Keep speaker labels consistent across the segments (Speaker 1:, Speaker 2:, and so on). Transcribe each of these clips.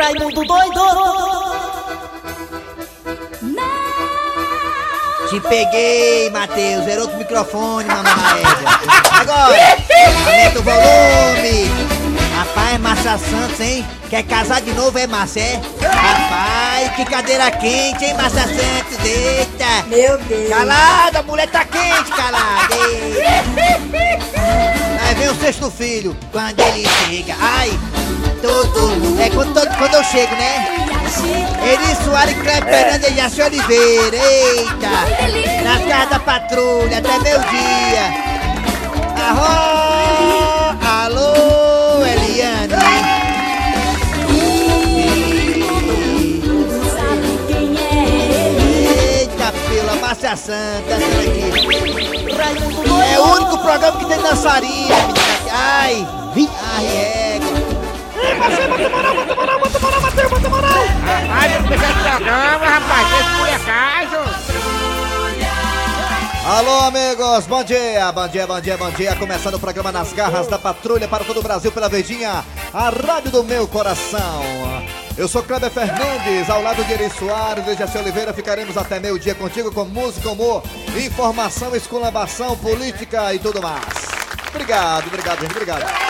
Speaker 1: Raimundo doido!
Speaker 2: Te peguei, Matheus. Era outro microfone, mamãe. Agora, aumenta o volume. Rapaz, Márcia Santos, hein? Quer casar de novo, é Márcia, é? Rapaz, que cadeira quente, hein, Márcia Santos? Eita!
Speaker 3: Meu Deus.
Speaker 2: Calada, a mulher tá quente, calada. Eita. Aí vem o sexto filho, quando ele chega. Ai, tudo. É quando, todo- quando eu chego, né? Eri Soares, Cleber Fernandes e Jaci Oliveira. Eita! Nas casas da patrulha, até meu dia. Arro, alô, Eliane. Eita, pela Márcia Santa,
Speaker 1: doido!
Speaker 2: É o único programa que tem dançarinha, menina. Ai, ai, é.
Speaker 4: Rapaz, não deixa esse programa, rapaz, esse molecagem.
Speaker 5: Alô, amigos, bom dia, bom dia, bom dia, bom dia. Começando o programa Nas Garras da Patrulha para todo o Brasil pela Verdinha, a rádio do meu coração. Eu sou Kleber Fernandes, ao lado de Eri Soares e Jaci Oliveira. Ficaremos até meio-dia contigo com música, humor, informação, esculambação, política e tudo mais. Obrigado, obrigado, gente, obrigado.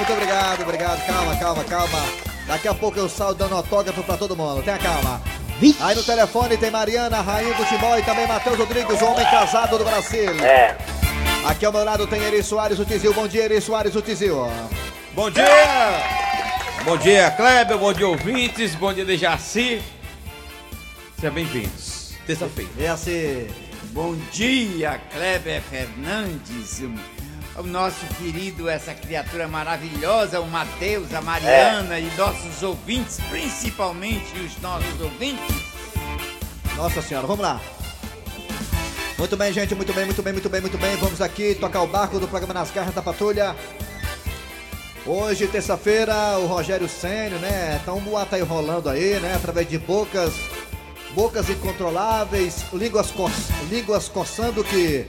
Speaker 5: Muito obrigado, obrigado. Calma, calma, calma. Daqui a pouco eu saio dando autógrafo pra todo mundo. Tenha calma. Aí no telefone tem Mariana, rainha do Timó e também Matheus Rodrigues, o homem casado do Brasil.
Speaker 6: É.
Speaker 5: Aqui ao meu lado tem Eri Soares, o Tizil. Bom dia, Eri Soares, o Tizil.
Speaker 7: Bom dia! Bom dia, Kleber, bom dia, ouvintes, bom dia, Dejaci. Sejam bem-vindos. Terça-feira.
Speaker 5: E assim,
Speaker 6: Bom dia, Kleber Fernandes. O nosso querido, essa criatura maravilhosa, o Matheus, a Mariana e nossos ouvintes, principalmente os nossos ouvintes.
Speaker 5: nossa senhora, vamos lá. Muito bem, gente, muito bem, muito bem, muito bem, muito bem. Vamos aqui tocar o barco do programa Nas Garras da Patrulha. Hoje, terça-feira, o Rogério Sênio, né? Tá um boato aí rolando aí, né? Através de bocas, bocas incontroláveis, línguas, co línguas coçando que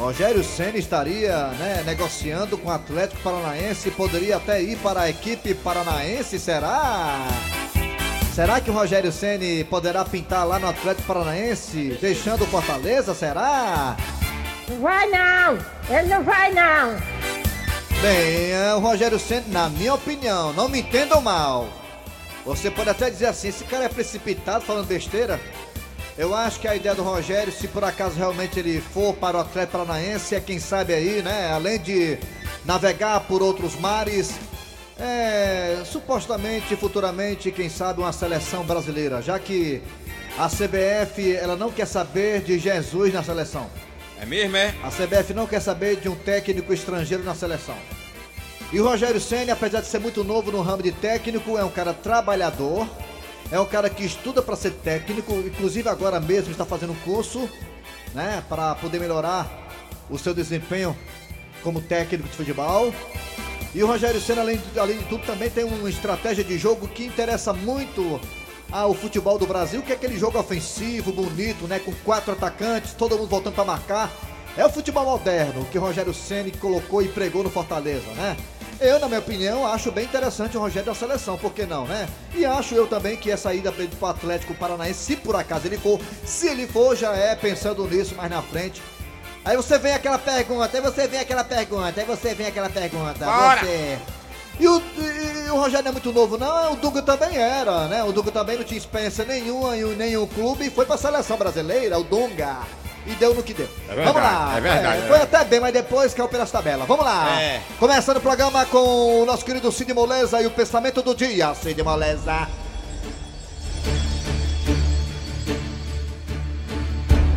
Speaker 5: Rogério Senna estaria né, negociando com o Atlético Paranaense, poderia até ir para a equipe paranaense, será? Será que o Rogério Ceni poderá pintar lá no Atlético Paranaense, deixando o Fortaleza, será?
Speaker 3: Não vai não! Ele não vai não!
Speaker 5: Bem, é, o Rogério Ceni, na minha opinião, não me entendam mal. Você pode até dizer assim, esse cara é precipitado falando besteira. Eu acho que a ideia do Rogério, se por acaso realmente ele for para o Atlético Paranaense, é quem sabe aí, né? Além de navegar por outros mares, é, supostamente, futuramente, quem sabe uma seleção brasileira, já que a CBF ela não quer saber de Jesus na seleção.
Speaker 7: É mesmo, é?
Speaker 5: A CBF não quer saber de um técnico estrangeiro na seleção. E o Rogério Senna, apesar de ser muito novo no ramo de técnico, é um cara trabalhador, é um cara que estuda para ser técnico, inclusive agora mesmo está fazendo um curso, né, para poder melhorar o seu desempenho como técnico de futebol. E o Rogério Senna, além, de- além de tudo, também tem uma estratégia de jogo que interessa muito ao futebol do Brasil, que é aquele jogo ofensivo, bonito, né? Com quatro atacantes, todo mundo voltando para marcar. É o futebol moderno que o Rogério Senna colocou e pregou no Fortaleza, né? Eu, na minha opinião, acho bem interessante o Rogério da seleção, por que não, né? E acho eu também que essa ida para o Atlético Paranaense, se por acaso ele for, se ele for, já é pensando nisso mais na frente. Aí você vem aquela pergunta, aí você vem aquela pergunta, aí você vem aquela pergunta.
Speaker 6: Bora!
Speaker 5: Você. E o, e o Rogério não é muito novo, não. O Duga também era, né? O Duga também não tinha experiência nenhuma em nenhum clube e foi pra seleção brasileira, o Dunga. E deu no que deu.
Speaker 7: É verdade,
Speaker 5: Vamos lá.
Speaker 7: é verdade,
Speaker 5: foi
Speaker 7: é.
Speaker 5: até bem, mas depois caiu pelas tabelas. Vamos lá.
Speaker 7: É.
Speaker 5: Começando o programa com o nosso querido Cid Moleza e o pensamento do dia. Cid Moleza.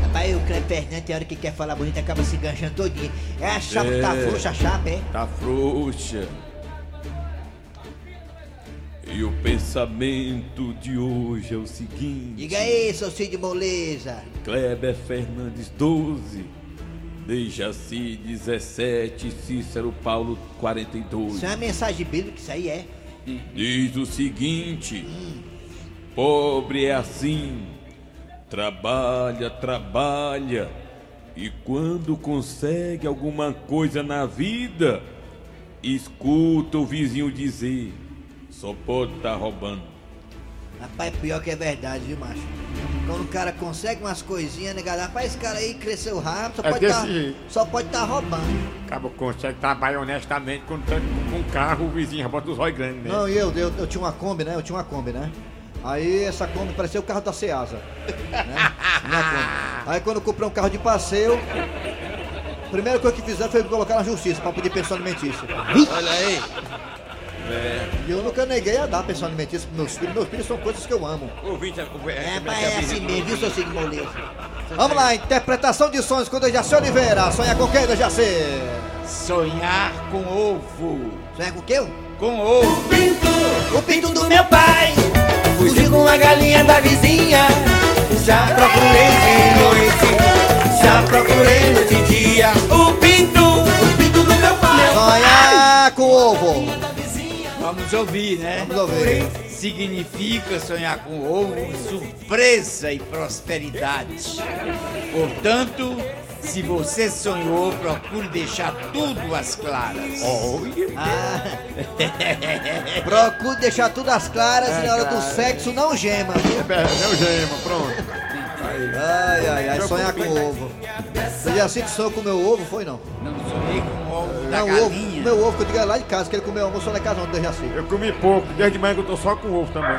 Speaker 2: Rapaz, o Cleber Fernandes, tem hora que quer falar bonito, acaba se enganchando todinho. É a chapa que tá
Speaker 7: É.
Speaker 2: frouxa, a chapa, é?
Speaker 7: Tá frouxa. E o pensamento de hoje é o seguinte:
Speaker 2: Diga aí, seu Cid Moleza.
Speaker 7: Kleber Fernandes 12, Dejaci 17, Cícero Paulo 42.
Speaker 2: Isso é uma mensagem bíblica, isso aí é.
Speaker 7: Diz o seguinte: Pobre é assim, trabalha, trabalha, e quando consegue alguma coisa na vida, escuta o vizinho dizer: Sou podre, tá roubando.
Speaker 2: Rapaz, pior que é verdade, viu, macho? Quando o cara consegue umas coisinhas, né, galera? Rapaz, esse cara aí cresceu rápido, só
Speaker 4: É
Speaker 2: pode tá, só pode tá roubando.
Speaker 4: Cabo consegue trabalhar honestamente quando tá com um carro, o vizinho bota os olhos grandes, né?
Speaker 5: Não, e eu, eu, eu tinha uma Kombi, né? Eu tinha uma Kombi, né? Aí essa Kombi parecia o carro da Ceasa. Né? Aí quando eu comprei um carro de passeio, a primeira coisa que fizeram foi me colocar na justiça pra pedir pensão alimentícia.
Speaker 7: Olha aí.
Speaker 5: E eu nunca neguei a dar pensão alimentícia pros meus filhos. Meus filhos são coisas que eu amo.
Speaker 7: Ouvinte, é,
Speaker 2: É, pai, é assim mesmo, viu, seu Signo Moleiro?
Speaker 5: Vamos lá, interpretação de sonhos com Dejaci Oliveira. Sonha com quem, Dejaci?
Speaker 6: Sonhar com ovo.
Speaker 2: Sonha com o quê?
Speaker 6: Com ovo.
Speaker 2: O pinto do meu pai fugiu com a galinha da vizinha. Já procurei de noite, já procurei noite e dia. O pinto, o pinto do meu pai.
Speaker 5: Sonhar com ovo.
Speaker 6: Vamos ouvir, né?
Speaker 5: Vamos ouvir.
Speaker 6: Significa sonhar com ovo, surpresa e prosperidade. Portanto, se você sonhou, procure deixar tudo às claras.
Speaker 2: Ah, procure deixar tudo às claras e na hora do sexo não gema, viu?
Speaker 4: É, meu gema, pronto.
Speaker 5: Ai, ai, ai, sonhar com ovo. Dejaci que sonhou com meu ovo, foi não?
Speaker 6: Não sonhei com o ovo da
Speaker 5: Não, o ovo,
Speaker 6: galinha.
Speaker 5: meu ovo que eu digo é lá de casa, que ele comeu almoço lá em casa ontem, Dejaci.
Speaker 4: Eu comi pouco, desde manhã que eu tô só com ovo também.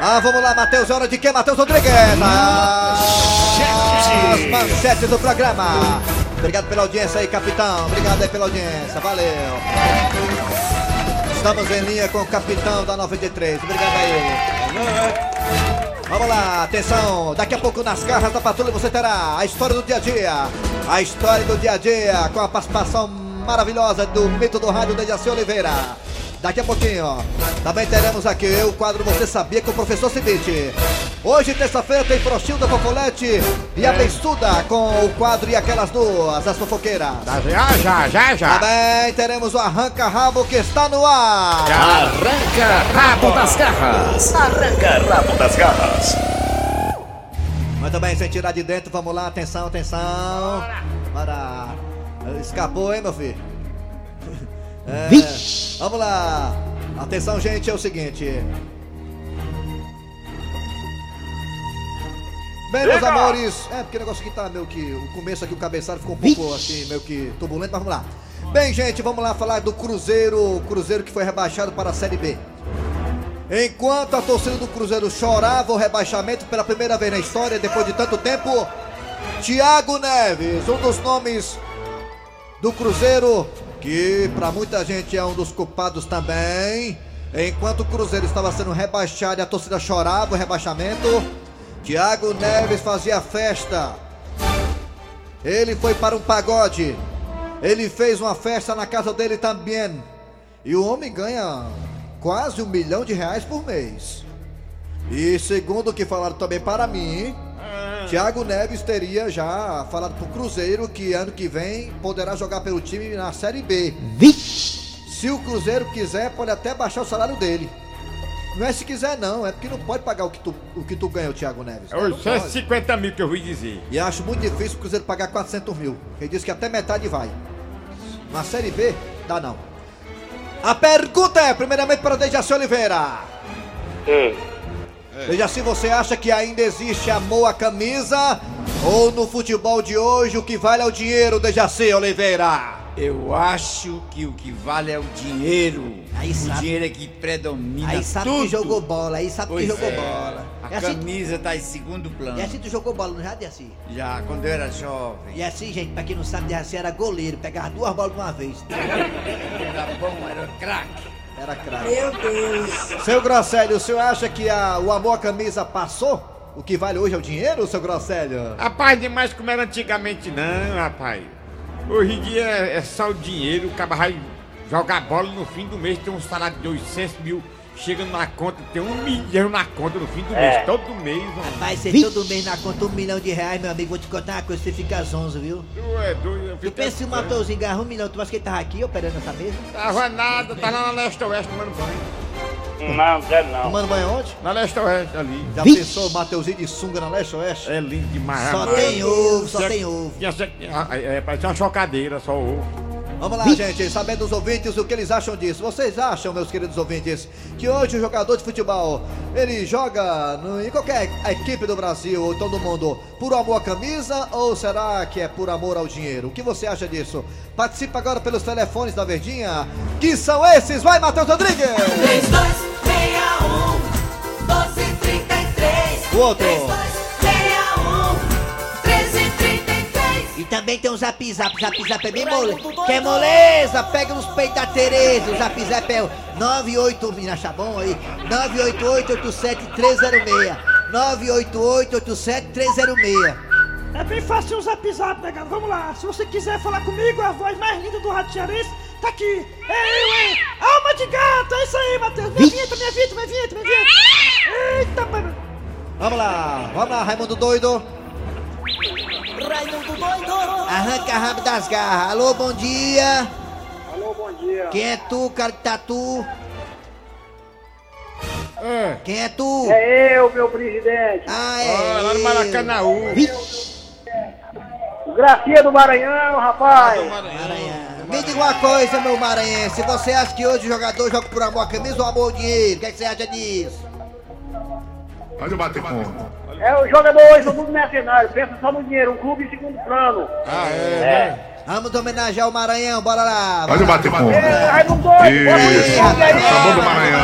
Speaker 5: Ah, vamos lá, Matheus, é hora de quem? Matheus Rodrigues! As manchetes do programa. Obrigado pela audiência aí, capitão. Obrigado aí pela audiência, valeu. Estamos em linha com o capitão da 93. Obrigado aí. Vamos lá, atenção. Daqui a pouco nas garras da patrulha você terá a história do dia a dia. A história do dia a dia com a participação maravilhosa do mito do rádio Dejaci Oliveira. Daqui a pouquinho, ó, também teremos aqui o quadro Você Sabia com o Professor Cibite. Hoje, terça-feira, tem Frochilda Fofolete e a Bençuda com o quadro E Aquelas Duas, as fofoqueiras.
Speaker 4: Já, já, já, já.
Speaker 5: Também teremos o Arranca Rabo que está no ar.
Speaker 1: Arranca rabo das garras. Arranca rabo das garras.
Speaker 5: Muito bem, sem tirar de dentro, vamos lá, atenção, atenção. Bora. Escapou, hein, meu filho? É, vamos lá. Atenção, gente, é o seguinte. Bem, meus amores. É, porque o negócio aqui tá meio que. O começo aqui, o cabeçalho ficou um pouco assim, meio que turbulento, mas vamos lá. Bem, gente, vamos lá falar do Cruzeiro. O Cruzeiro que foi rebaixado para a Série B. Enquanto a torcida do Cruzeiro chorava o rebaixamento pela primeira vez na história, depois de tanto tempo, Thiago Neves, um dos nomes do Cruzeiro, que para muita gente é um dos culpados também. Enquanto o Cruzeiro estava sendo rebaixado e a torcida chorava o rebaixamento, Thiago Neves fazia festa. Ele foi para um pagode. Ele fez uma festa na casa dele também. E o homem ganha quase um milhão de reais por mês. E segundo o que falaram também para mim, Thiago Neves teria já falado pro Cruzeiro que ano que vem poderá jogar pelo time na Série B. Se o Cruzeiro quiser, pode até baixar o salário dele. Não é se quiser não, é porque não pode pagar o que tu, o que tu ganha, o Thiago Neves.
Speaker 4: É
Speaker 5: não
Speaker 4: os
Speaker 5: pode.
Speaker 4: 150 mil que eu ouvi dizer.
Speaker 5: E acho muito difícil o Cruzeiro pagar 400 mil. Ele disse que até metade vai. Na Série B, dá não. A pergunta é, primeiramente para o Dejaci Oliveira. Dejaci, você acha que ainda existe amor à camisa? Ou no futebol de hoje o que vale é o dinheiro, Dejaci Oliveira?
Speaker 6: Eu acho que o que vale é o dinheiro.
Speaker 2: Aí
Speaker 6: o
Speaker 2: sabe.
Speaker 6: dinheiro é que predomina
Speaker 2: Aí sabe
Speaker 6: tudo.
Speaker 2: que jogou bola, aí sabe
Speaker 6: Pois
Speaker 2: que jogou
Speaker 6: é.
Speaker 2: bola.
Speaker 6: A
Speaker 2: E assim,
Speaker 6: camisa tá em segundo plano.
Speaker 2: e assim tu jogou bola, não já, Dejaci?
Speaker 6: Já quando eu era jovem.
Speaker 2: E assim, gente, pra quem não sabe, Dejaci era goleiro, pegava duas bolas de uma vez.
Speaker 6: Era bom, era craque.
Speaker 5: Era craque.
Speaker 3: Meu Deus.
Speaker 5: Seu Grosselio, o senhor acha que a- o amor à camisa passou? O que vale hoje é o dinheiro, seu Grosselio?
Speaker 4: Rapaz, demais como era antigamente não, rapaz. Hoje em dia é é só o dinheiro, o cara vai jogar bola no fim do mês, tem um salário de 800 mil, chega na conta, tem um milhão na conta no fim do mês, todo mês. mano.
Speaker 2: Vai ser todo mês na conta um milhão de reais, meu amigo. Vou te contar uma coisa, você fica zonzo, viu?
Speaker 4: Tu é doido, eu
Speaker 2: Tu pensa se o Mateuzinho ganhar um milhão, tu acha que ele tava aqui operando essa mesa?
Speaker 4: Tava nada, tá lá na leste oeste tomando banho.
Speaker 8: Não, quero não.
Speaker 5: Tomando banho onde?
Speaker 4: Na leste oeste ali.
Speaker 5: Já pensou o Mateuzinho de sunga na leste oeste?
Speaker 4: É lindo demais,
Speaker 2: Só
Speaker 4: rapaz.
Speaker 2: tem ovo, só
Speaker 4: Tinha-
Speaker 2: tem ovo.
Speaker 4: Tinha, é, é, parece uma chocadeira, só ovo.
Speaker 5: Vamos lá, gente, sabendo os ouvintes o que eles acham disso. Vocês acham, meus queridos ouvintes, que hoje o jogador de futebol ele joga no- em qualquer equipe do Brasil ou todo mundo por amor à camisa ou será que é por amor ao dinheiro? O que você acha disso? Participa agora pelos telefones da Verdinha, que são esses. Vai, Matheus Rodrigues!
Speaker 8: 3261 1233
Speaker 5: O outro.
Speaker 8: 3261
Speaker 2: E também tem o Zap Zap, Zap Zap é bem mole. Que é moleza, pega nos peitos da Tereza. O Zap Zap é o 98, me acha bom aí? 988-87-306. 988-87-306.
Speaker 3: É bem fácil o zap zap, negado. Vamos lá. Se você quiser falar comigo, a voz mais linda do Rádio Cearense tá aqui. É eu, é. Alma de gato, é isso aí, Matheus. Minha vinheta, minha vinheta, minha vinheta, minha vinheta. Eita, mano.
Speaker 5: Vamos lá, vamos lá, Raimundo Doido.
Speaker 8: Raimundo doido
Speaker 2: Arranca rabo das garras. Alô, bom dia.
Speaker 9: Alô, bom dia.
Speaker 2: Quem é tu, cara de tatu?
Speaker 4: É.
Speaker 2: Quem é tu?
Speaker 9: É eu, meu presidente.
Speaker 2: Ah, é.
Speaker 4: Ó, lá no
Speaker 2: eu.
Speaker 4: Maracanãú.
Speaker 9: Gracia do Maranhão, rapaz.
Speaker 2: Maranhão. Me diga uma coisa, meu maranhense. Você acha que hoje o jogador joga por amor à camisa ou amor ao dinheiro? O que, é que você acha disso?
Speaker 10: Olha o bater com.
Speaker 9: É, os jogadores são tudo mercenários. Pensa só no dinheiro, um clube em segundo plano.
Speaker 4: Ah, é.
Speaker 2: Vamos homenagear o Maranhão, bora lá.
Speaker 10: Olha o bater com.
Speaker 9: É, Raimundo doido, bora aí,
Speaker 10: Isso.
Speaker 9: aí.
Speaker 10: Sabor do Maranhão.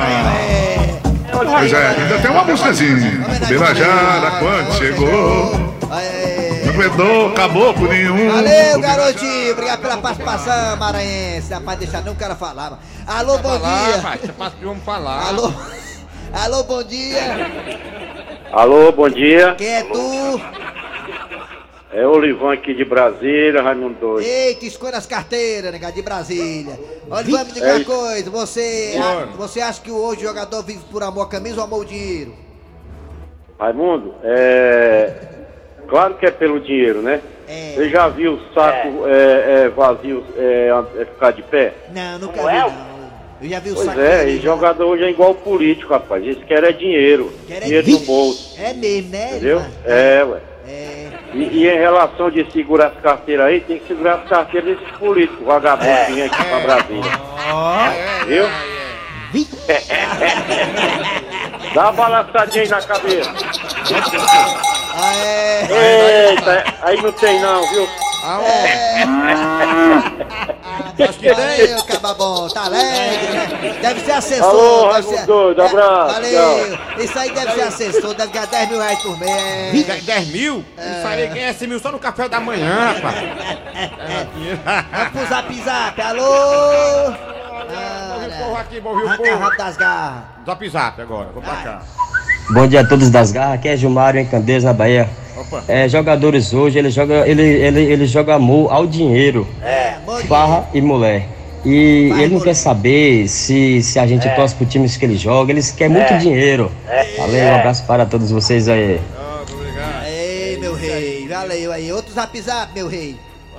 Speaker 10: Pois é, ainda tem uma músicazinha. Birajara, quando chegou, não aguentou caboclo nenhum.
Speaker 2: Valeu, garotinho. Obrigado pela participação, maranhense. Rapaz, deixa não o cara falar. Alô, bom
Speaker 4: Falar,
Speaker 2: dia.
Speaker 4: rapaz. Você passa de homem falar.
Speaker 2: Alô. Alô, bom dia.
Speaker 9: Alô, bom dia.
Speaker 2: Quem é tu?
Speaker 9: É o Livan aqui de Brasília, Raimundo doido.
Speaker 2: Eita, escolha as carteiras, negado, de Brasília. Olha, vamos me dizer uma coisa. Você,
Speaker 4: Bora.
Speaker 2: você acha que hoje o jogador vive por amor à camisa ou amor ao dinheiro?
Speaker 9: Raimundo, é. Claro que é pelo dinheiro, né?
Speaker 2: É.
Speaker 9: Você já viu o saco é, é, vazio é, é, ficar de pé?
Speaker 2: Não, nunca vi, não. Eu já vi o
Speaker 9: Pois é, e jogador hoje é igual político, rapaz. Eles querem é dinheiro.
Speaker 2: Quer é
Speaker 9: dinheiro no bolso.
Speaker 2: É mesmo, né?
Speaker 9: Entendeu?
Speaker 2: Ivan?
Speaker 9: É, ué.
Speaker 2: É.
Speaker 9: E, e em relação de segurar as carteiras aí, tem que segurar as carteiras desses políticos, vagabundos que vêm aqui pra Brasília.
Speaker 4: É,
Speaker 9: Viu?
Speaker 2: Vi-
Speaker 9: Dá uma balançadinha aí na cabeça.
Speaker 2: Ah, é.
Speaker 9: Eita, aí não tem não, viu?
Speaker 4: Acho que.
Speaker 2: Valeu, cababom, tá alegre, né? Deve ser assessor.
Speaker 9: Alô,
Speaker 2: deve ser...
Speaker 9: Doido, abraço,
Speaker 2: Valeu. Isso aí deve ser assessor, deve ganhar 10 mil reais por mês.
Speaker 4: 10 10 mil? Isso aí ganha 100 mil só no café da manhã, rapaz.
Speaker 2: Vamos pro zap zap, alô?
Speaker 4: Ouvi o povo aqui, ouvi o povo.
Speaker 2: rabo das garras.
Speaker 4: Zap zap agora, vou pra cá.
Speaker 11: Bom dia a todos das garras, aqui é Gilmário em Candeias, na Bahia. É, jogadores hoje, ele joga, ele, ele, ele joga amor ao dinheiro,
Speaker 2: É,
Speaker 11: farra e mulher. E
Speaker 2: e
Speaker 11: ele não
Speaker 2: mulher.
Speaker 11: quer saber se, se a gente torce pro times que ele joga, eles querem muito dinheiro. Valeu, um abraço para todos vocês aí.
Speaker 2: Ei, meu rei, valeu aí. Outro zap zap, meu rei.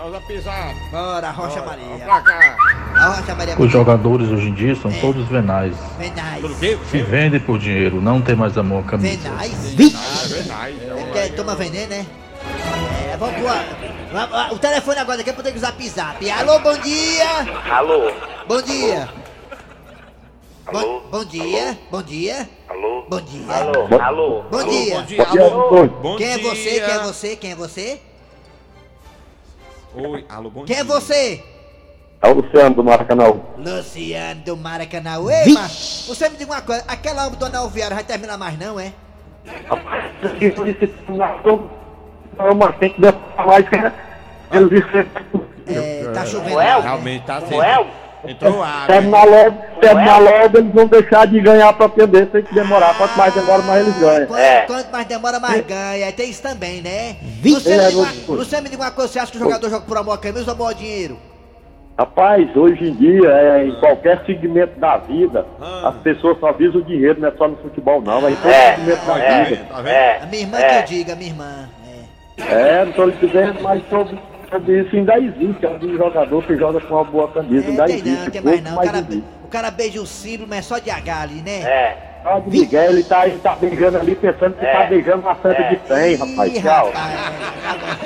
Speaker 4: Zap.
Speaker 2: Bora, Rocha Maria.
Speaker 4: pra cá.
Speaker 2: A Rocha Maria.
Speaker 10: Os jogadores hoje em dia são todos venais.
Speaker 2: Venais.
Speaker 10: Se vendem por dinheiro, não tem mais amor à camisa.
Speaker 2: Venais.
Speaker 4: Ah, verdade.
Speaker 2: É porque toma veneno, né? É, vamos pro. vamos- O telefone agora, daqui a pouco tem que zap zap. Alô, bom dia!
Speaker 9: Alô?
Speaker 2: Bom dia!
Speaker 9: Alô?
Speaker 2: Bom, bom dia! Bom dia!
Speaker 9: Alô?
Speaker 2: Bom dia!
Speaker 9: Alô? Alô?
Speaker 2: Bom dia!
Speaker 4: Bom dia, alô. Bom
Speaker 2: Quem é
Speaker 4: dia.
Speaker 2: você? Quem é você? Quem é você?
Speaker 4: Oi, alô, bom
Speaker 2: Quem
Speaker 4: dia.
Speaker 2: é você?
Speaker 9: É o Luciano do Maracanã.
Speaker 2: Luciano do Maracanã. Ei, mas você me diga uma coisa, aquela obra do Anel Viário vai terminar mais não, é?
Speaker 9: Uma tem que demorar mais que disseram.
Speaker 2: É, tá chovendo.
Speaker 4: Realmente tá assim. Entrou água.
Speaker 9: Terminar logo, terminar logo, eles vão deixar de ganhar pra perder, tem que demorar. Quanto mais demora, mais eles ganham.
Speaker 2: Quanto, quanto mais demora, mais ganha. Tem isso também, né? Você me,
Speaker 9: É,
Speaker 2: diga uma,
Speaker 9: Lúcio.
Speaker 2: você me diga uma coisa, você acha que o jogador joga por amor à camisa ou amor ao dinheiro?
Speaker 9: Rapaz, hoje em dia, é, em qualquer segmento da vida, as pessoas só visam o dinheiro, não é só no futebol, não. É em todo segmento da vida.
Speaker 4: Tá vendo?
Speaker 2: A minha irmã que eu diga, a minha irmã. É.
Speaker 9: É, não tô lhe dizendo, mas sobre, sobre isso ainda existe. Algum jogador que joga com uma boa camisa,
Speaker 2: É,
Speaker 9: ainda
Speaker 2: tem
Speaker 9: existe.
Speaker 2: não, tem mais não. O cara,
Speaker 9: existe.
Speaker 2: o cara beija o símbolo, mas é só de H ali, né?
Speaker 9: É. De Miguel, ele tá, ele tá beijando ali, pensando que tá beijando uma santa de 100, rapaz.
Speaker 2: Ih,
Speaker 9: Tchau.
Speaker 2: rapaz, é, tá.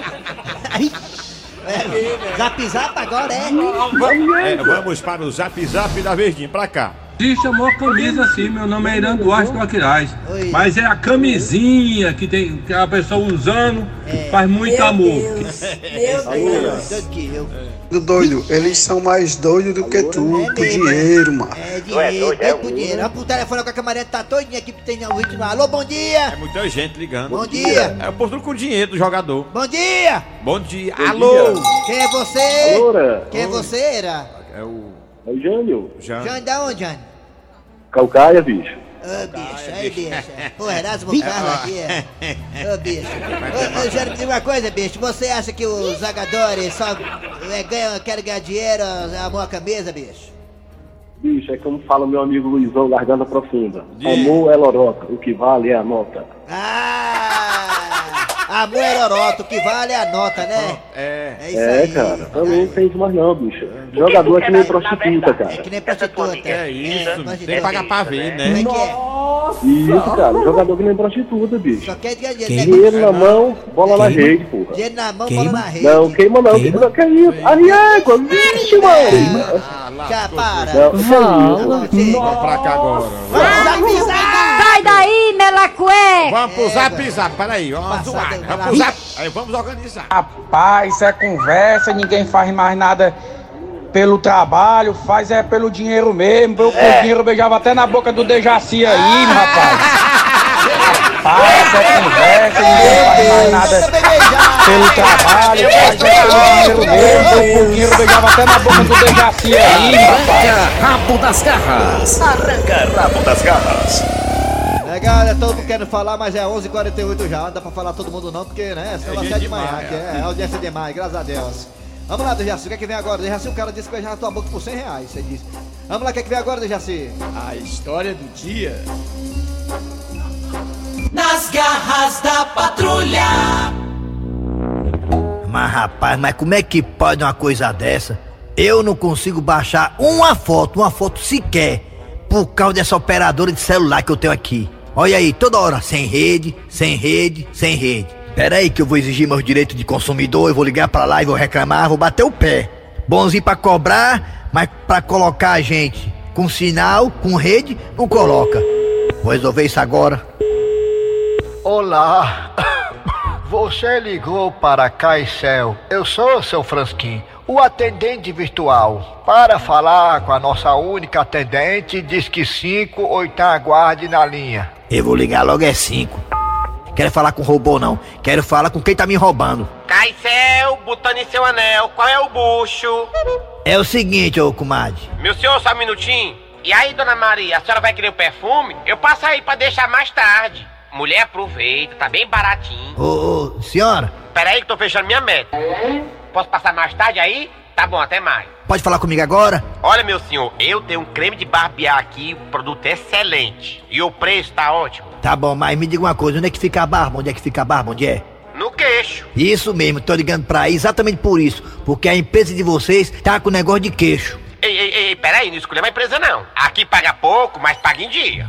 Speaker 2: Ai, É, zap zap agora é.
Speaker 4: É, vamos para o zap zap da Verdinha, pra cá.
Speaker 12: Se chamou a camisa assim, meu nome é Irã Duarte Toquirais.
Speaker 2: Oi.
Speaker 12: Mas é a camisinha que tem que a pessoa usando que faz muito amor.
Speaker 2: Doido que eu.
Speaker 13: Doido, eles são mais doidos do que tu,
Speaker 2: É
Speaker 13: por
Speaker 2: mesmo,
Speaker 13: dinheiro, mano.
Speaker 2: É dinheiro, doido por dinheiro. Vamos pro telefone com a camarada tá todinha aqui que tem o ritmo. Alô, bom
Speaker 4: É
Speaker 2: dia!
Speaker 4: muita gente ligando.
Speaker 2: Bom dia.
Speaker 4: É o posto com dinheiro do jogador.
Speaker 2: Bom dia!
Speaker 4: Bom dia. Alô!
Speaker 2: Quem é você?
Speaker 9: Loura,
Speaker 2: Quem é você, era?
Speaker 4: É o
Speaker 9: é o Jânio.
Speaker 4: Jean.
Speaker 2: Jane da onde, Jane?
Speaker 9: Calcaia, bicho.
Speaker 2: Ô, bicho, aí, bicho. Pô, Erasmo Carlos aqui, é. Ô, bicho. Ô, ô, Jane, me diga uma coisa, bicho. Você acha que os jogadores só é, ganham, querem ganhar dinheiro, amor a camisa, bicho?
Speaker 9: Bicho, é como fala meu amigo Luizão Garganta Profunda. Amor é loroca, o que vale é a nota.
Speaker 2: Ah! Amor é loroto, o que vale é a nota, né?
Speaker 4: É.
Speaker 2: É isso
Speaker 9: É,
Speaker 2: aí.
Speaker 9: cara, eu não entendo mais não, bicho. Jogador é que nem prostituta,
Speaker 2: É
Speaker 9: cara.
Speaker 2: que nem prostituta.
Speaker 4: É isso,
Speaker 2: Prostituta.
Speaker 4: tem que pagar pra ver,
Speaker 2: é
Speaker 4: né?
Speaker 2: é?
Speaker 9: Isso, cara, jogador que nem prostituta, bicho.
Speaker 2: Só quer dinheiro, né?
Speaker 9: Dinheiro na mão, bola na rede, porra.
Speaker 2: Dinheiro na mão, bola na rede.
Speaker 9: Não, queima não, não, que isso? Ariego, vixe, mano.
Speaker 2: Já para.
Speaker 9: Não?
Speaker 4: Vamos pra cá agora.
Speaker 2: Vamos avisar.
Speaker 14: Sai daí, melacué!
Speaker 4: Vamos pro zap zap, peraí, vamos zoar. Vamos
Speaker 2: lá.
Speaker 4: pro zap. Aí vamos organizar.
Speaker 15: Rapaz, é conversa, ninguém faz mais nada pelo trabalho, faz é pelo dinheiro mesmo. Eu com o dinheiro eu beijava até na boca do Dejaci aí, meu rapaz. Rapaz, é conversa, ninguém faz mais nada pelo trabalho, faz é pelo dinheiro mesmo. Eu com dinheiro eu beijava até na boca do Dejaci aí, rapaz.
Speaker 1: Arranca rabo das garras. Arranca rabo das garras.
Speaker 5: É todo mundo querendo falar, mas é 11h48 já. Não dá pra falar todo mundo não, porque, né? Vai
Speaker 4: gente
Speaker 5: sair de manhã. que é, é audiência demais, graças a Deus. Vamos lá, Dejaci, o que é que vem agora? Dejaci, o cara disse que beijar na tua boca por 100 reais, você disse. Vamos lá, o que é que vem agora, Dejaci?
Speaker 6: A história do dia.
Speaker 8: Nas garras da patrulha.
Speaker 2: Mas rapaz, mas como é que pode uma coisa dessa? Eu não consigo baixar uma foto, uma foto sequer, por causa dessa operadora de celular que eu tenho aqui. Olha aí, toda hora, sem rede, sem rede, sem rede. Pera aí que eu vou exigir meus direitos de consumidor, eu vou ligar pra lá e vou reclamar, vou bater o pé. Bonzinho pra cobrar, mas pra colocar a gente com sinal, com rede, não coloca. Vou resolver isso agora.
Speaker 16: Olá, você ligou para Caicel. Eu sou o seu Fransquim, o atendente virtual. Para falar com a nossa única atendente, diz que 5 ou aguarde na linha.
Speaker 2: Eu vou ligar logo é 5. Quero falar com robô não, quero falar com quem tá me roubando.
Speaker 17: Caicel, botando em seu anel, qual é o bucho?
Speaker 2: É o seguinte, ô comadre.
Speaker 17: Meu senhor, só um minutinho. E aí, dona Maria, a senhora vai querer o perfume? Eu passo aí pra deixar mais tarde. Mulher, aproveita, tá bem baratinho.
Speaker 2: Ô, ô, senhora,
Speaker 17: Peraí que tô fechando minha meta. Posso passar mais tarde aí? Tá bom, até mais.
Speaker 2: pode falar comigo agora?
Speaker 17: Olha, meu senhor, eu tenho um creme de barbear aqui, o produto é excelente. E o preço tá ótimo.
Speaker 2: Tá bom, mas me diga uma coisa, onde é que fica a barba? Onde é que fica a barba? Onde é?
Speaker 17: No queixo.
Speaker 2: Isso mesmo, tô ligando pra aí exatamente por isso. Porque a empresa de vocês tá com negócio de queixo.
Speaker 17: Ei, ei, ei, peraí, não escolha uma empresa não. Aqui paga pouco, mas paga em dia.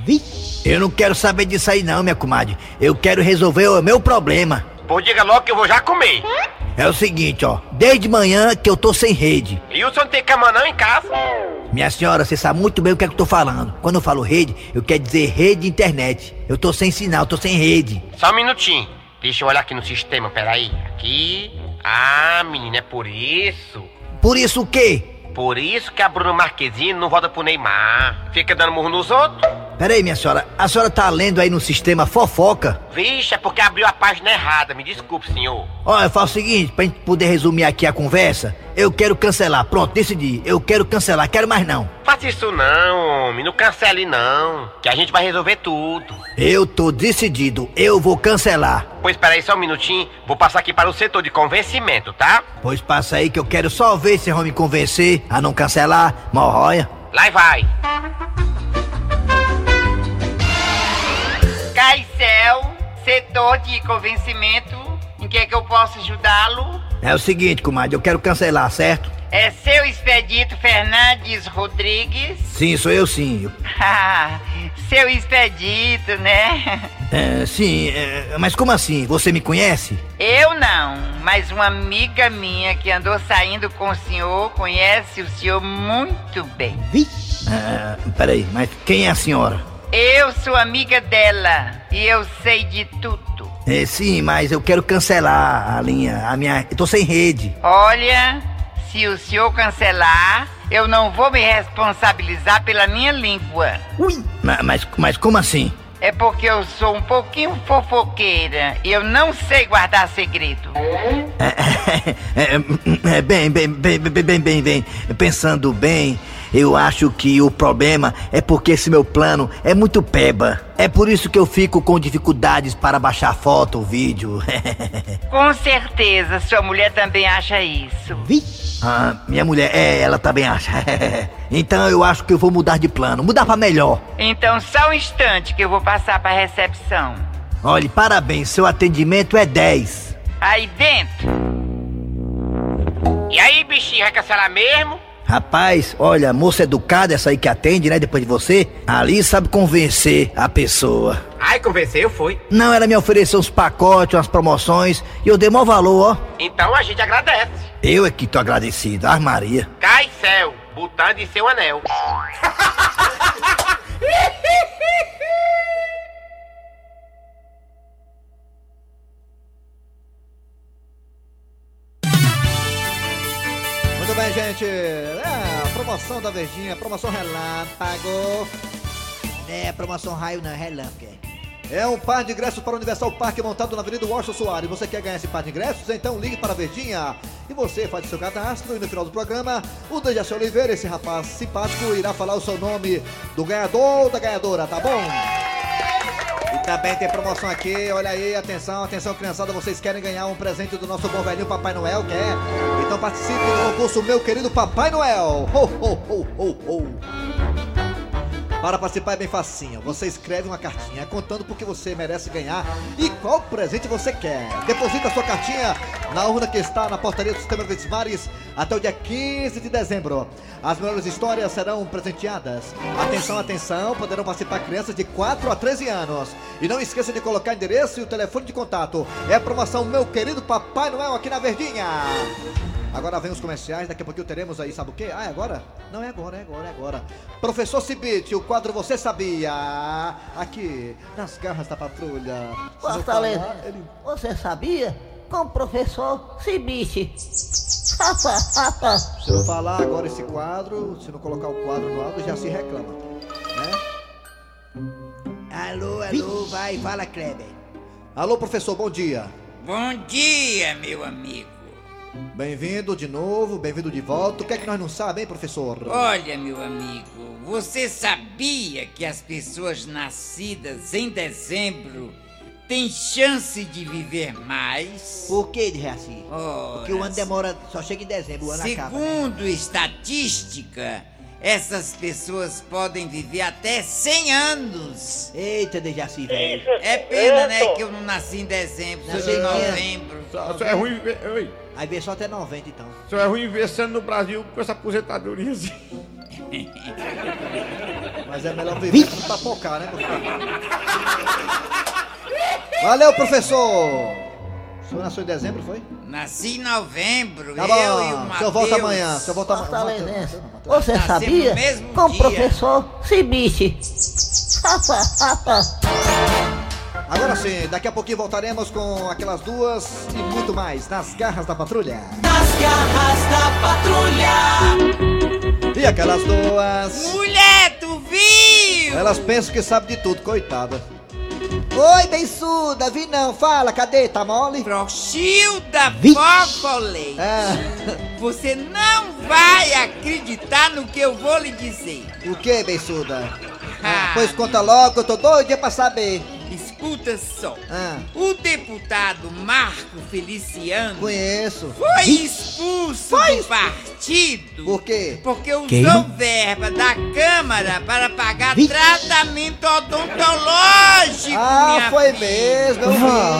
Speaker 2: Eu não quero saber disso aí não, minha comadre. Eu quero resolver o meu problema.
Speaker 17: Pô, diga logo que eu vou já comer.
Speaker 2: É o seguinte, ó. Desde manhã que eu tô sem rede.
Speaker 17: E o senhor não tem cama não em casa?
Speaker 2: Minha senhora, você sabe muito bem o que é que eu tô falando. Quando eu falo rede, eu quero dizer rede de internet. Eu tô sem sinal, tô sem rede.
Speaker 17: Só um minutinho. Deixa eu olhar aqui no sistema, peraí. Aqui. Ah, menina, é por isso.
Speaker 2: Por isso o quê?
Speaker 17: Por isso que a Bruna Marquezine não vota pro Neymar. Fica dando murro nos outros.
Speaker 2: Pera aí, minha senhora. A senhora tá lendo aí no sistema fofoca?
Speaker 17: Vixe, é porque abriu a página errada. Me desculpe, senhor.
Speaker 2: Olha, eu faço o seguinte, pra gente poder resumir aqui a conversa, eu quero cancelar. Pronto, decidi. Eu quero cancelar, quero mais não.
Speaker 17: Faça isso não, homem. Não cancele não. Que a gente vai resolver tudo.
Speaker 2: Eu tô decidido, eu vou cancelar.
Speaker 17: Pois peraí só um minutinho. Vou passar aqui para o setor de convencimento, tá?
Speaker 2: Pois passa aí que eu quero só ver se vão me convencer a não cancelar. Morroia.
Speaker 17: Lá vai.
Speaker 18: Caicel, setor de convencimento. Em que é que eu posso ajudá-lo?
Speaker 2: É o seguinte, comadre, eu quero cancelar, certo?
Speaker 18: É seu Expedito Fernandes Rodrigues?
Speaker 2: Sim, sou eu sim.
Speaker 18: Ah, seu Expedito, né?
Speaker 2: É, sim, é, mas como assim? Você me conhece?
Speaker 18: Eu não, mas uma amiga minha que andou saindo com o senhor conhece o senhor muito bem.
Speaker 2: Ah, peraí, mas quem é a senhora?
Speaker 18: Eu sou amiga dela e eu sei de tudo.
Speaker 2: É, sim, mas eu quero cancelar a linha, a minha. Eu tô sem rede.
Speaker 18: Olha, se o senhor cancelar, eu não vou me responsabilizar pela minha língua.
Speaker 2: Ui! Ma- Mas, mas como assim?
Speaker 18: É porque eu sou um pouquinho fofoqueira e eu não sei guardar segredo.
Speaker 2: É, é, bem, bem, bem, bem, bem, bem, bem. Pensando bem, eu acho que o problema é porque esse meu plano é muito peba. É por isso que eu fico com dificuldades para baixar foto ou vídeo.
Speaker 18: Com certeza, sua mulher também acha isso.
Speaker 2: ah, minha mulher, é, ela também acha. então eu acho que eu vou mudar de plano, mudar pra melhor.
Speaker 18: Então, só um instante que eu vou passar pra recepção.
Speaker 2: Olhe, parabéns, seu atendimento é 10.
Speaker 18: Aí dentro.
Speaker 17: E aí, bichinho, vai cancelar mesmo?
Speaker 2: Rapaz, olha, moça educada, essa aí que atende, né, depois de você, ali sabe convencer a pessoa.
Speaker 17: Ai, convenceu, foi.
Speaker 2: Não, ela me ofereceu uns pacotes, umas promoções, e eu dei maior valor, ó.
Speaker 17: Então a gente agradece.
Speaker 2: Eu é que tô agradecido, ah Maria.
Speaker 17: Cai céu, botando em seu anel.
Speaker 5: gente. É, a promoção da Verdinha, promoção relâmpago.
Speaker 2: É, promoção raio não, relâmpago.
Speaker 5: É um par de ingressos para o Universal Parque montado na Avenida Washington Soares. Você quer ganhar esse par de ingressos? Então ligue para a Verdinha. E você faz o seu cadastro e no final do programa, o Dejaci Oliveira, esse rapaz simpático, irá falar o seu nome do ganhador ou da ganhadora, tá bom? Também tem promoção aqui, olha aí, atenção, atenção criançada, vocês querem ganhar um presente do nosso bom velhinho Papai Noel, quer? Então participe do concurso Meu Querido Papai Noel! Ho, ho, ho, ho, ho! Para participar é bem facinho. Você escreve uma cartinha contando porque você merece ganhar e qual presente você quer. Deposita sua cartinha na urna que está na portaria do Sistema Verdes Mares até o dia 15 de dezembro. As melhores histórias serão presenteadas. Atenção, atenção, poderão participar crianças de 4 a 13 anos. E não esqueça de colocar endereço e o telefone de contato. É a promoção Meu Querido Papai Noel aqui na Verdinha. Agora vem os comerciais, daqui a pouquinho teremos aí, sabe o quê? Ah, é agora? Não, é agora, é agora, é agora. Professor Cibite, o quadro Você Sabia? Aqui, nas garras da patrulha.
Speaker 19: Fortaleza,
Speaker 5: ele-
Speaker 19: você sabia? Com o professor Cibite.
Speaker 5: Se eu falar agora esse quadro, se não colocar o quadro no áudio, já se reclama. Né?
Speaker 2: Alô, alô, vai, fala, Kleber.
Speaker 5: Alô, professor, bom dia.
Speaker 6: Bom dia, meu amigo.
Speaker 5: Bem-vindo de novo, bem-vindo de volta. O que é que nós não sabemos, hein, professor?
Speaker 6: Olha, meu amigo, você sabia que as pessoas nascidas em dezembro têm chance de viver mais?
Speaker 2: Por que, Dejaci?
Speaker 6: Ora,
Speaker 2: Porque o ano demora, só chega em dezembro, o ano acaba. né?
Speaker 6: Segundo estatística, essas pessoas podem viver até 100 anos.
Speaker 2: Eita, Dejaci, velho.
Speaker 6: É pena, né, que eu não nasci em dezembro, nasci em novembro.
Speaker 4: Só, só é ruim. Oi.
Speaker 2: Aí vem só até 90, então.
Speaker 4: Só é ruim ver sendo no Brasil com essa aposentadoria assim.
Speaker 5: Mas é melhor viver do que papocar, né? Valeu, professor! O senhor nasceu em dezembro, foi?
Speaker 6: Nasci em novembro,
Speaker 5: Tá
Speaker 6: eu e o
Speaker 5: bom, o senhor volta amanhã, o senhor volta amanhã.
Speaker 19: Você
Speaker 6: Nascemos
Speaker 19: sabia?
Speaker 6: no mesmo
Speaker 19: Com o professor Cibite.
Speaker 5: Agora sim, daqui a pouquinho voltaremos com aquelas duas e muito mais nas garras da patrulha.
Speaker 8: Nas garras da patrulha.
Speaker 5: E aquelas duas.
Speaker 6: Mulher, tu viu?
Speaker 5: Elas pensam que sabem de tudo, coitada.
Speaker 2: Oi, bençuda, vi não, fala, cadê, tá mole?
Speaker 6: Prochilda
Speaker 2: Vixe.
Speaker 6: Focolei.
Speaker 5: É,
Speaker 6: Você não vai acreditar no que eu vou lhe dizer.
Speaker 5: o que, bençuda?
Speaker 6: Ah,
Speaker 5: Pois conta logo, eu tô doido pra saber.
Speaker 6: Escuta só.
Speaker 5: Ah,
Speaker 6: O deputado Marco Feliciano
Speaker 5: conheço.
Speaker 6: foi expulso do partido
Speaker 5: Por quê?
Speaker 6: porque usou
Speaker 2: Quem?
Speaker 6: verba da Câmara para pagar tratamento odontológico.
Speaker 5: Ah,
Speaker 6: minha
Speaker 5: foi
Speaker 6: filha.
Speaker 5: mesmo, eu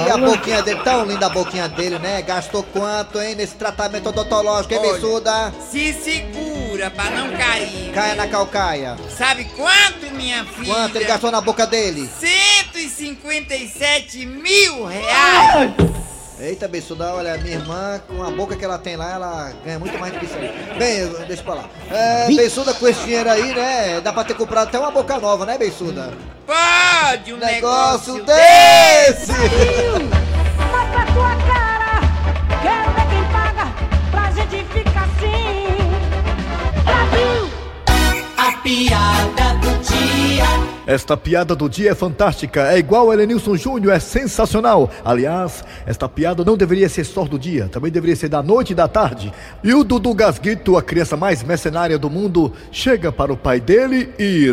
Speaker 5: vi a boquinha dele, tão linda a boquinha dele, né? Gastou quanto, hein, nesse tratamento odontológico, hein, bençuda?
Speaker 6: Se segura para não cair.
Speaker 5: Caia na calcaia.
Speaker 6: Sabe quanto, minha filha?
Speaker 5: Quanto ele gastou na boca dele?
Speaker 6: 157 mil reais.
Speaker 5: Eita, Bessuda, olha, minha irmã, com a boca que ela tem lá, ela ganha muito mais do que isso aí. Bem, deixa pra lá. É, Bessuda, com esse dinheiro aí, né, dá pra ter comprado até uma boca nova, né, Bessuda?
Speaker 6: Pode um
Speaker 5: Negócio
Speaker 6: negócio,
Speaker 5: desse!
Speaker 14: Mostra tua
Speaker 20: Esta piada do dia é fantástica, é igual ao Elenilson Júnior, é sensacional. Aliás, esta piada não deveria ser só do dia, também deveria ser da noite e da tarde. E o Dudu Gasguito, a criança mais mercenária do mundo, chega para o pai dele e...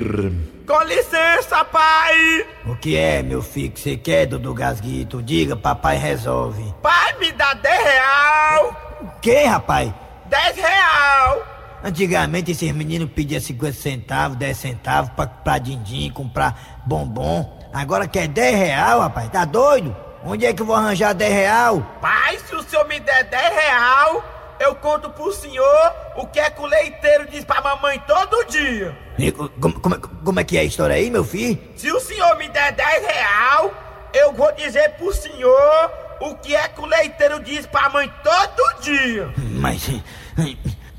Speaker 21: Com licença, pai!
Speaker 22: O que é, meu filho, que você quer, Dudu Gasguito? Diga, papai resolve.
Speaker 21: Pai, me dá 10 real!
Speaker 22: O que, rapaz?
Speaker 21: 10 real!
Speaker 22: Antigamente esses meninos pediam 50 centavos, 10 centavos pra, pra din-din, comprar bombom. Agora quer 10 real, rapaz? Tá doido? Onde é que eu vou arranjar 10 real?
Speaker 21: Pai, se o senhor me der 10 real, eu conto pro senhor o que é que o leiteiro diz pra mamãe todo dia.
Speaker 22: E co- Como, como, como é que é a história aí, meu filho?
Speaker 21: Se o senhor me der 10 real, eu vou dizer pro senhor o que é que o leiteiro diz pra mãe todo dia.
Speaker 22: Mas.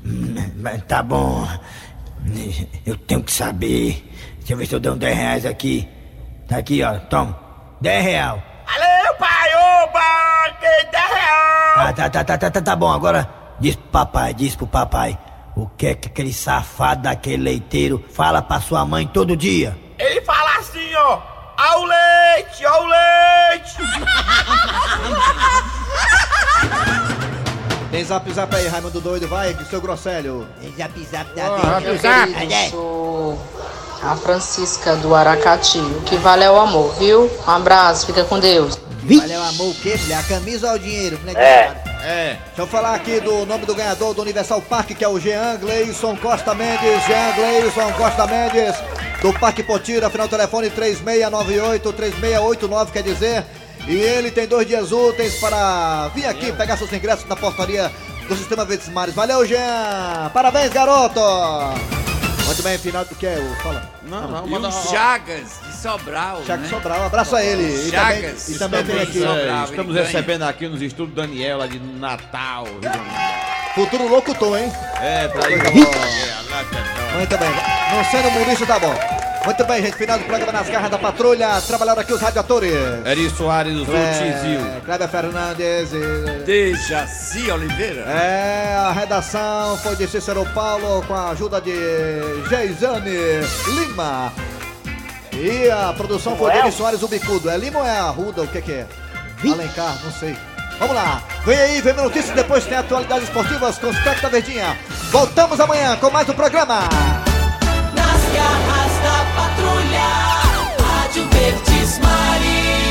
Speaker 22: Mas Tá bom. Eu tenho que saber. Deixa eu ver se eu dou uns 10 reais aqui. Tá aqui, ó. Toma. 10 real.
Speaker 21: Valeu, pai, oba, que 10 real.
Speaker 22: Ah, tá, tá, tá, tá, tá, tá bom. Agora diz pro papai, diz pro papai. O que é que aquele safado daquele leiteiro fala pra sua mãe todo dia?
Speaker 21: Ele fala assim, ó. Ao leite, ao leite.
Speaker 5: Tem zap zap aí, Raimundo Doido, vai, seu Grosselho.
Speaker 2: Tem zap zap
Speaker 5: da
Speaker 2: da
Speaker 5: vida.
Speaker 23: Eu sou a Francisca do Aracati. O que vale é o amor, viu? Um abraço, fica com Deus.
Speaker 2: Valeu, amor, o quê, mulher? A camisa ou o dinheiro? Né?
Speaker 5: É. Deixa eu falar aqui do nome do ganhador do Universal Park, que é o Jean Gleison Costa Mendes. Jean Gleison Costa Mendes, do Parque Potira, final do telefone 3698, 3689, quer dizer. E ele tem dois dias úteis para vir aqui pegar seus ingressos na portaria do Sistema Verdes Mares. Valeu, Jean! Parabéns, garoto! Muito bem, final do que é? o- Fala.
Speaker 7: Não,
Speaker 6: E o Chagas de Sobral.
Speaker 5: Chagas
Speaker 6: né?
Speaker 5: Sobral, abraço a ele. E também,
Speaker 6: Chagas.
Speaker 5: e também aqui.
Speaker 7: É, estamos recebendo aqui nos estudos Daniel, lá de Natal.
Speaker 5: Futuro locutor, hein?
Speaker 7: É, tá aí.
Speaker 5: Muito bem. Não sendo murício, tá bom. Muito bem, gente. Final do programa nas garras da patrulha. Trabalharam aqui os radiadores.
Speaker 7: Eri Soares, do Tizil.
Speaker 5: É, Kleber Fernandes. e-
Speaker 6: Dejaci Oliveira.
Speaker 5: É, a redação foi de Cícero Paulo com a ajuda de Geisane Lima. E a produção foi de Eri Soares, o bicudo. É Lima ou é Arruda? O que que é? Alencar, não sei. Vamos lá. Vem aí, vem notícias, depois tem atualidades esportivas com os Tec da Verdinha. Voltamos amanhã com mais um programa.
Speaker 8: Nas garras Verdes Mares.